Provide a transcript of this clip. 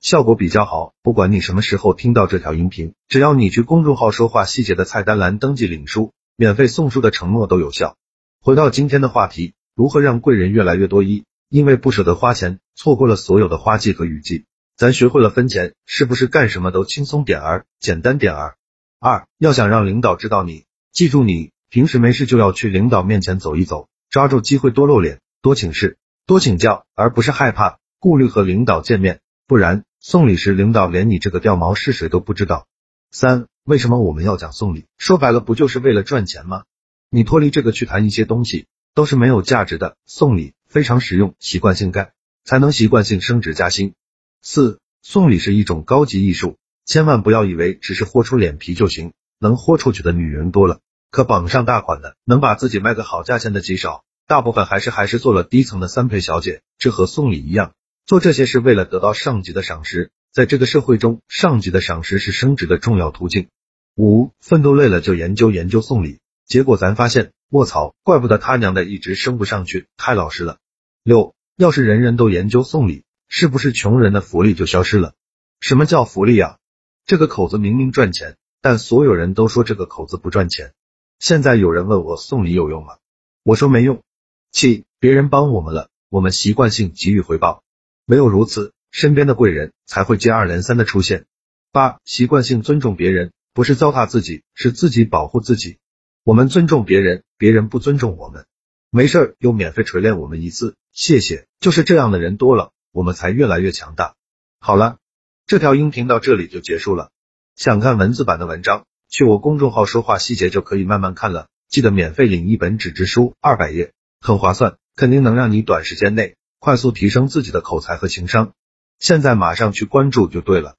效果比较好。不管你什么时候听到这条音频，只要你去公众号说话细节的菜单栏登记领书，免费送书的承诺都有效。回到今天的话题，如何让贵人越来越多？一，因为不舍得花钱，错过了所有的花季和雨季。咱学会了分钱，是不是干什么都轻松点儿、简单点儿？二，要想让领导知道你，记住你平时没事就要去领导面前走一走，抓住机会多露脸、多请示、多请教，而不是害怕、顾虑和领导见面，不然送礼时领导连你这个掉毛是谁都不知道。三，为什么我们要讲送礼？说白了，不就是为了赚钱吗？你脱离这个去谈一些东西，都是没有价值的。送礼非常实用，习惯性干，才能习惯性升职加薪。四送礼是一种高级艺术，千万不要以为只是豁出脸皮就行，能豁出去的女人多了，可绑上大款的，能把自己卖个好价钱的极少，大部分还是还是做了低层的三陪小姐，这和送礼一样，做这些是为了得到上级的赏识，在这个社会中，上级的赏识是升职的重要途径。五奋斗累了就研究研究送礼，结果咱发现，卧槽，怪不得他娘的一直升不上去，太老实了。六要是人人都研究送礼。是不是穷人的福利就消失了？什么叫福利啊？这个口子明明赚钱，但所有人都说这个口子不赚钱。现在有人问我送礼有用吗？我说没用。七，别人帮我们了，我们习惯性给予回报，唯有如此，身边的贵人才会接二连三的出现。八，习惯性尊重别人，不是糟蹋自己，是自己保护自己。我们尊重别人，别人不尊重我们，没事儿又免费锤炼我们一次，谢谢。就是这样的人多了。我们才越来越强大。好了，这条音频到这里就结束了。想看文字版的文章，去我公众号说话细节就可以慢慢看了。记得免费领一本纸质书，二百页，很划算，肯定能让你短时间内快速提升自己的口才和情商。现在马上去关注就对了。